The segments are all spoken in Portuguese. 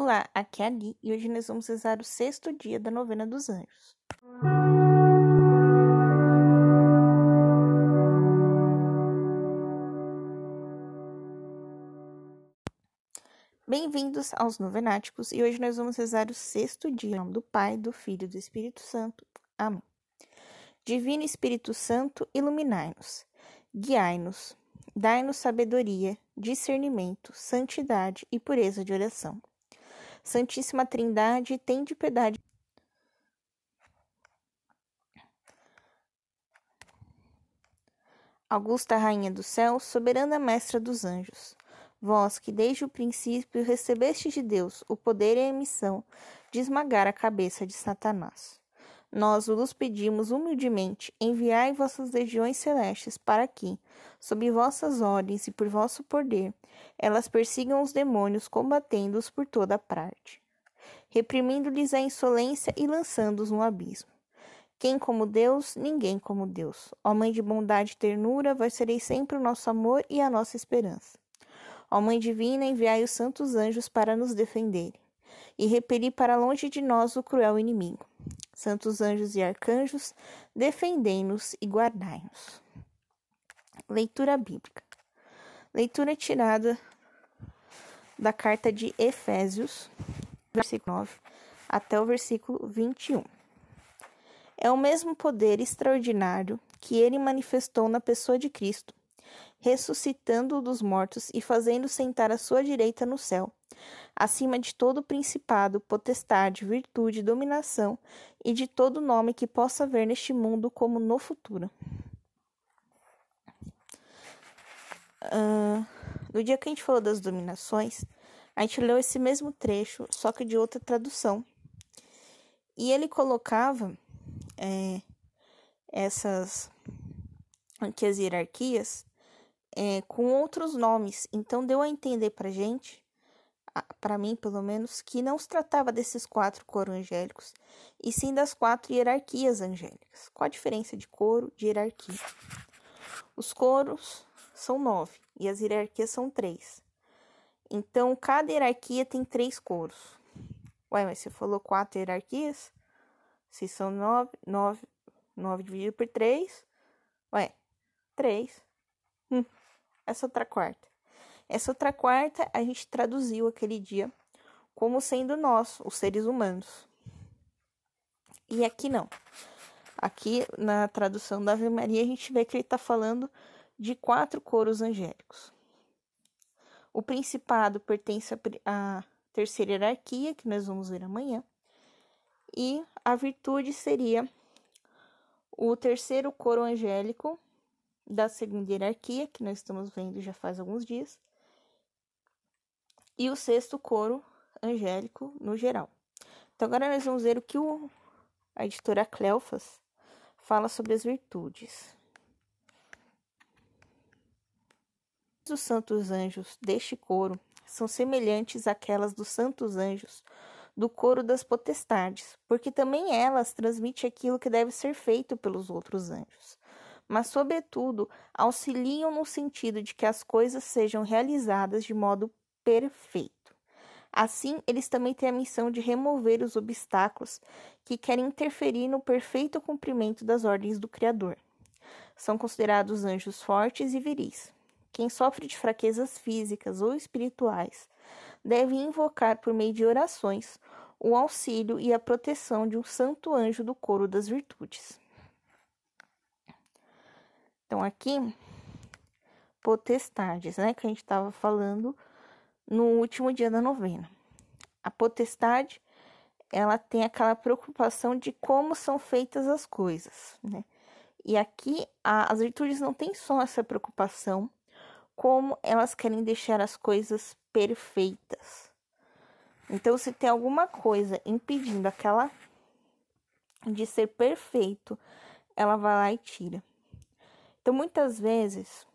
Olá, aqui é a Ali e hoje nós vamos rezar o sexto dia da novena dos anjos. Bem-vindos aos Novenáticos e hoje nós vamos rezar o sexto dia em nome do Pai, do Filho e do Espírito Santo. Amém. Divino Espírito Santo, iluminai-nos, guiai-nos, dai-nos sabedoria, discernimento, santidade e pureza de oração. Santíssima Trindade, tem de piedade. Augusta Rainha do Céu, soberana Mestra dos Anjos, vós que desde o princípio recebeste de Deus o poder e a missão de esmagar a cabeça de Satanás. Nós vos pedimos humildemente, enviai vossas legiões celestes para que, sob vossas ordens e por vosso poder, elas persigam os demônios, combatendo-os por toda a parte, reprimindo-lhes a insolência e lançando-os no abismo. Quem como Deus, ninguém como Deus. Ó Mãe de bondade e ternura, vós sereis sempre o nosso amor e a nossa esperança. Ó Mãe Divina, enviai os santos anjos para nos defenderem e repelir para longe de nós o cruel inimigo. Santos anjos e arcanjos, defendei-nos e guardai-nos. Leitura bíblica. Leitura tirada da carta de Efésios, versículo 9 até o versículo 21. É o mesmo poder extraordinário que ele manifestou na pessoa de Cristo ressuscitando-o dos mortos e fazendo sentar à sua direita no céu, acima de todo principado, potestade, virtude, dominação e de todo nome que possa haver neste mundo como no futuro. Uh, no dia que a gente falou das dominações, a gente leu esse mesmo trecho, só que de outra tradução. E ele colocava é, essas aqui as hierarquias é, com outros nomes. Então deu a entender para gente, para mim pelo menos, que não se tratava desses quatro coros angélicos, e sim das quatro hierarquias angélicas. Qual a diferença de coro de hierarquia? Os coros são nove e as hierarquias são três. Então cada hierarquia tem três coros. Ué, mas você falou quatro hierarquias? Se são nove, nove, nove dividido por três, ué, três. Hum essa outra quarta. Essa outra quarta a gente traduziu aquele dia como sendo nós, os seres humanos. E aqui não. Aqui na tradução da Ave Maria a gente vê que ele está falando de quatro coros angélicos. O principado pertence à terceira hierarquia, que nós vamos ver amanhã, e a virtude seria o terceiro coro angélico, da segunda hierarquia, que nós estamos vendo já faz alguns dias, e o sexto coro angélico no geral. Então, agora nós vamos ver o que o, a editora Cleofas fala sobre as virtudes. Os santos anjos deste coro são semelhantes àquelas dos santos anjos do coro das potestades, porque também elas transmitem aquilo que deve ser feito pelos outros anjos mas, sobretudo, auxiliam no sentido de que as coisas sejam realizadas de modo perfeito. Assim, eles também têm a missão de remover os obstáculos que querem interferir no perfeito cumprimento das ordens do Criador. São considerados anjos fortes e viris. Quem sofre de fraquezas físicas ou espirituais deve invocar por meio de orações o auxílio e a proteção de um santo anjo do coro das virtudes. Então, aqui, potestades, né? Que a gente estava falando no último dia da novena. A potestade, ela tem aquela preocupação de como são feitas as coisas, né? E aqui, a, as virtudes não têm só essa preocupação, como elas querem deixar as coisas perfeitas. Então, se tem alguma coisa impedindo aquela de ser perfeito, ela vai lá e tira. Então, muitas vezes,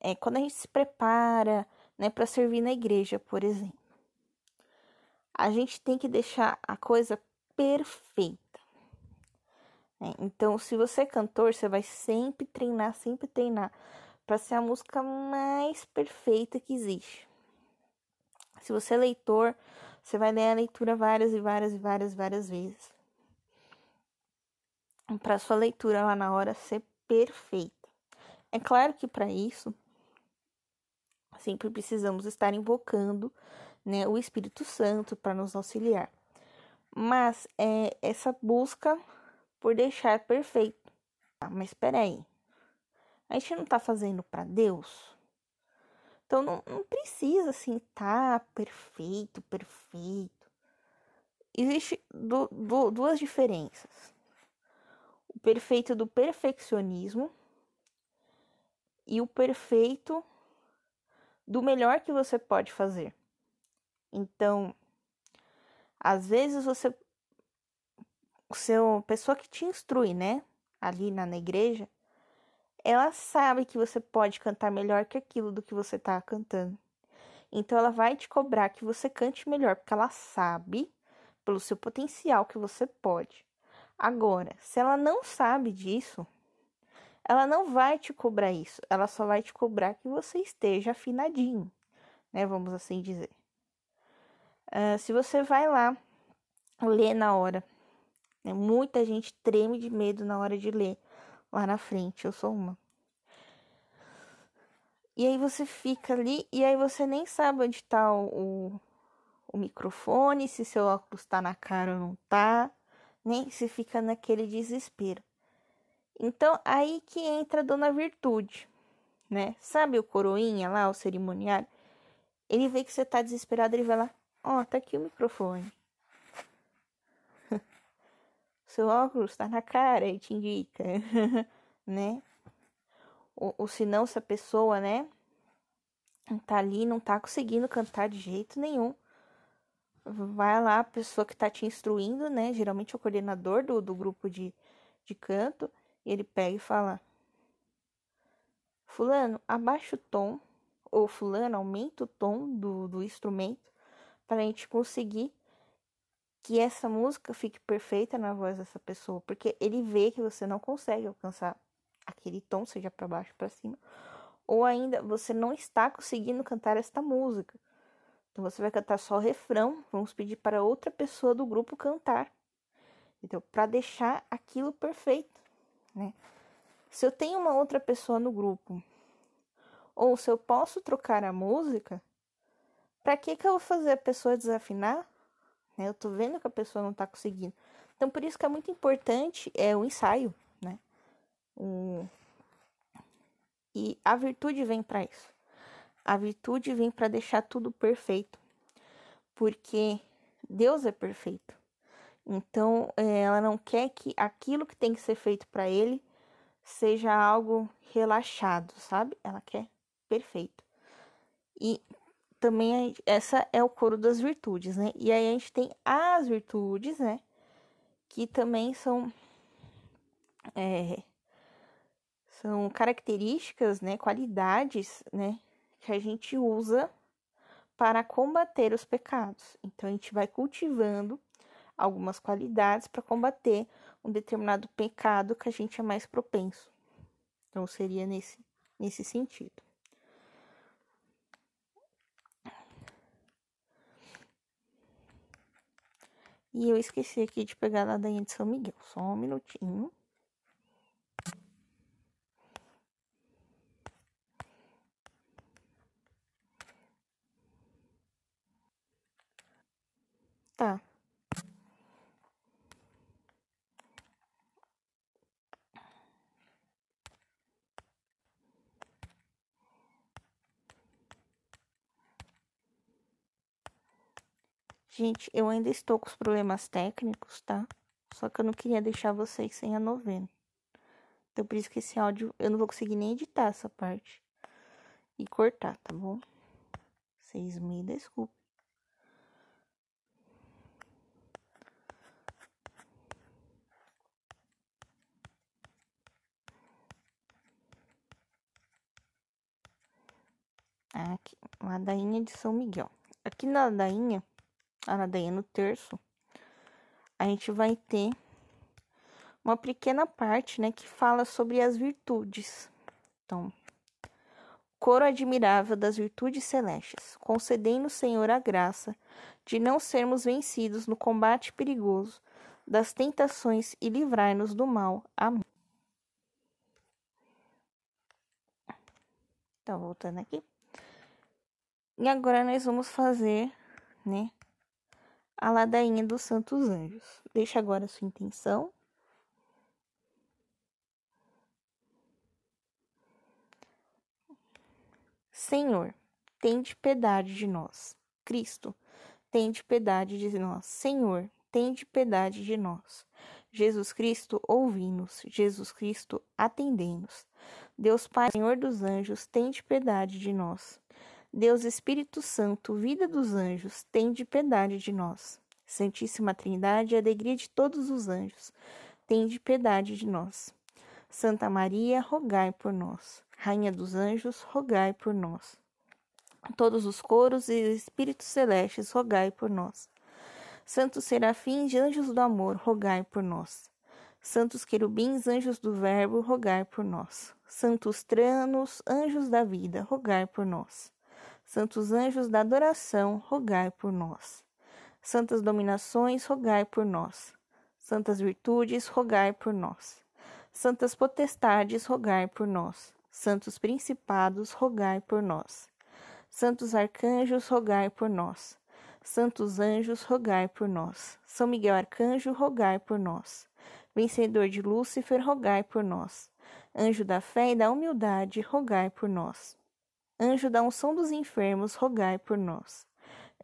é, quando a gente se prepara né, para servir na igreja, por exemplo, a gente tem que deixar a coisa perfeita. Né? Então, se você é cantor, você vai sempre treinar, sempre treinar para ser a música mais perfeita que existe. Se você é leitor, você vai ler a leitura várias e várias e várias várias vezes. Para sua leitura lá na hora ser perfeita. É claro que para isso sempre precisamos estar invocando né, o Espírito Santo para nos auxiliar. Mas é essa busca por deixar perfeito. Ah, mas espera aí. A gente não está fazendo para Deus? Então não, não precisa assim tá perfeito, perfeito. Existe duas diferenças. O perfeito do perfeccionismo e o perfeito do melhor que você pode fazer. Então, às vezes você o seu pessoa que te instrui, né, ali na, na igreja, ela sabe que você pode cantar melhor que aquilo do que você está cantando. Então ela vai te cobrar que você cante melhor, porque ela sabe pelo seu potencial que você pode. Agora, se ela não sabe disso, ela não vai te cobrar isso, ela só vai te cobrar que você esteja afinadinho, né? Vamos assim dizer. Uh, se você vai lá ler na hora, né? muita gente treme de medo na hora de ler lá na frente, eu sou uma. E aí você fica ali e aí você nem sabe onde tá o, o, o microfone, se seu óculos tá na cara ou não tá, nem se fica naquele desespero. Então aí que entra a dona Virtude, né? Sabe o coroinha lá, o cerimoniário? Ele vê que você tá desesperado, ele vai lá, ó, oh, tá aqui o microfone. seu óculos tá na cara e te indica, né? Ou, ou se não, se a pessoa, né, tá ali, não tá conseguindo cantar de jeito nenhum, vai lá a pessoa que tá te instruindo, né, geralmente é o coordenador do, do grupo de, de canto, ele pega e fala: Fulano, abaixa o tom, ou Fulano, aumenta o tom do, do instrumento, para a gente conseguir que essa música fique perfeita na voz dessa pessoa, porque ele vê que você não consegue alcançar aquele tom, seja para baixo para cima, ou ainda você não está conseguindo cantar esta música. Então você vai cantar só o refrão, vamos pedir para outra pessoa do grupo cantar. Então, para deixar aquilo perfeito, né? Se eu tenho uma outra pessoa no grupo, ou se eu posso trocar a música, para que que eu vou fazer a pessoa desafinar? Né? Eu tô vendo que a pessoa não tá conseguindo. Então, por isso que é muito importante é o ensaio, né? O... E a virtude vem para isso. A virtude vem para deixar tudo perfeito. Porque Deus é perfeito. Então, é, ela não quer que aquilo que tem que ser feito para ele seja algo relaxado, sabe? Ela quer perfeito. E também essa é o coro das virtudes, né? E aí a gente tem as virtudes, né? Que também são é, são características, né? Qualidades, né? Que a gente usa para combater os pecados. Então a gente vai cultivando algumas qualidades para combater um determinado pecado que a gente é mais propenso. Então seria nesse nesse sentido. E eu esqueci aqui de pegar a ladainha de São Miguel. Só um minutinho. Tá. Gente, eu ainda estou com os problemas técnicos, tá? Só que eu não queria deixar vocês sem a novena. Então, por isso que esse áudio eu não vou conseguir nem editar essa parte e cortar, tá bom? Vocês me desculpem. Aqui, ladainha de São Miguel. Aqui na ladainha a ladainha no terço, a gente vai ter uma pequena parte, né, que fala sobre as virtudes. Então, coro admirável das virtudes celestes, concedei-nos, Senhor, a graça de não sermos vencidos no combate perigoso das tentações e livrai-nos do mal. Amém. Então, voltando aqui. E agora nós vamos fazer, né, a ladainha dos santos anjos. Deixa agora a sua intenção. Senhor, tende piedade de nós. Cristo, tende piedade de nós. Senhor, tende piedade de nós. Jesus Cristo, ouvi-nos. Jesus Cristo, atendei-nos. Deus Pai, Senhor dos anjos, tende piedade de nós. Deus Espírito Santo, vida dos anjos, tende piedade de nós. Santíssima Trindade, alegria de todos os anjos, tende piedade de nós. Santa Maria, rogai por nós. Rainha dos anjos, rogai por nós. Todos os coros e espíritos celestes, rogai por nós. Santos serafins anjos do amor, rogai por nós. Santos querubins, anjos do Verbo, rogai por nós. Santos tranos, anjos da vida, rogai por nós. Santos anjos da adoração, rogai por nós. Santas dominações, rogai por nós. Santas virtudes, rogai por nós. Santas potestades, rogai por nós. Santos principados, rogai por nós. Santos arcanjos, rogai por nós. Santos anjos, rogai por nós. São Miguel Arcanjo, rogai por nós. Vencedor de Lúcifer, rogai por nós. Anjo da fé e da humildade, rogai por nós. Anjo da unção dos enfermos, rogai por nós.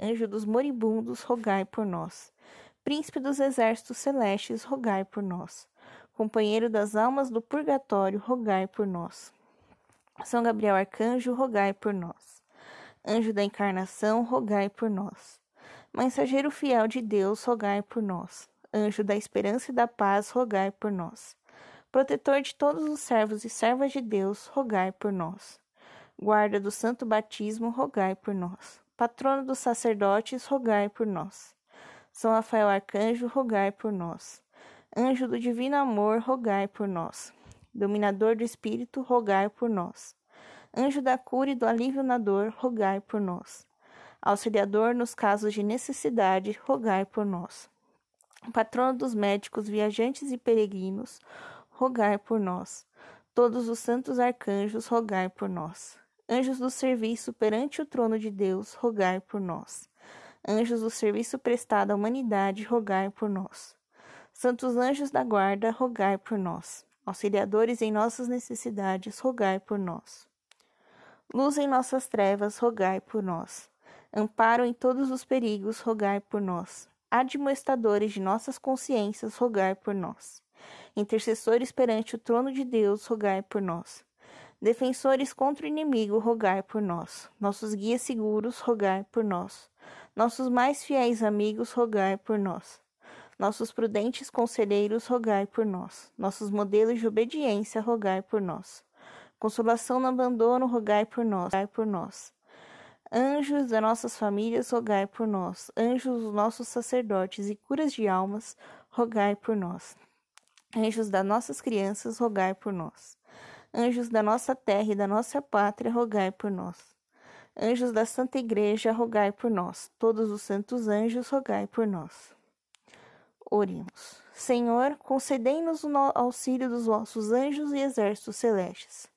Anjo dos moribundos, rogai por nós. Príncipe dos exércitos celestes, rogai por nós. Companheiro das almas do purgatório, rogai por nós. São Gabriel Arcanjo, rogai por nós. Anjo da encarnação, rogai por nós. Mensageiro fiel de Deus, rogai por nós. Anjo da esperança e da paz, rogai por nós. Protetor de todos os servos e servas de Deus, rogai por nós. Guarda do santo batismo, rogai por nós. Patrono dos sacerdotes, rogai por nós. São Rafael Arcanjo, rogai por nós. Anjo do divino amor, rogai por nós. Dominador do espírito, rogai por nós. Anjo da cura e do alívio na dor, rogai por nós. Auxiliador nos casos de necessidade, rogai por nós. Patrono dos médicos, viajantes e peregrinos, rogai por nós. Todos os santos arcanjos, rogai por nós. Anjos do serviço perante o trono de Deus, rogai por nós. Anjos do serviço prestado à humanidade, rogai por nós. Santos anjos da guarda, rogai por nós. Auxiliadores em nossas necessidades, rogai por nós. Luz em nossas trevas, rogai por nós. Amparo em todos os perigos, rogai por nós. Admoestadores de nossas consciências, rogai por nós. Intercessores perante o trono de Deus, rogai por nós. Defensores contra o inimigo, rogai por nós. Nossos guias seguros, rogai por nós. Nossos mais fiéis amigos, rogai por nós. Nossos prudentes conselheiros, rogai por nós. Nossos modelos de obediência, rogai por nós. Consolação no abandono, rogai por nós. Rogai por nós. Anjos das nossas famílias, rogai por nós. Anjos dos nossos sacerdotes e curas de almas, rogai por nós. Anjos das nossas crianças, rogai por nós. Anjos da nossa terra e da nossa pátria, rogai por nós. Anjos da Santa Igreja, rogai por nós. Todos os santos anjos, rogai por nós. Oremos. Senhor, concedei-nos o auxílio dos vossos anjos e exércitos celestes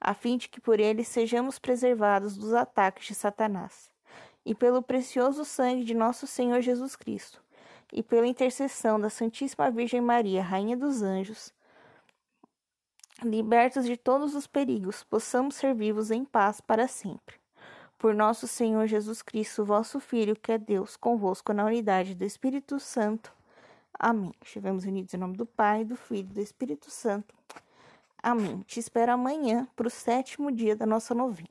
a fim de que por ele sejamos preservados dos ataques de Satanás. E pelo precioso sangue de nosso Senhor Jesus Cristo, e pela intercessão da Santíssima Virgem Maria, Rainha dos Anjos, libertos de todos os perigos, possamos ser vivos em paz para sempre. Por nosso Senhor Jesus Cristo, vosso Filho, que é Deus, convosco na unidade do Espírito Santo. Amém. Estivemos unidos em nome do Pai, do Filho e do Espírito Santo. Amém. Te espero amanhã para o sétimo dia da nossa novena.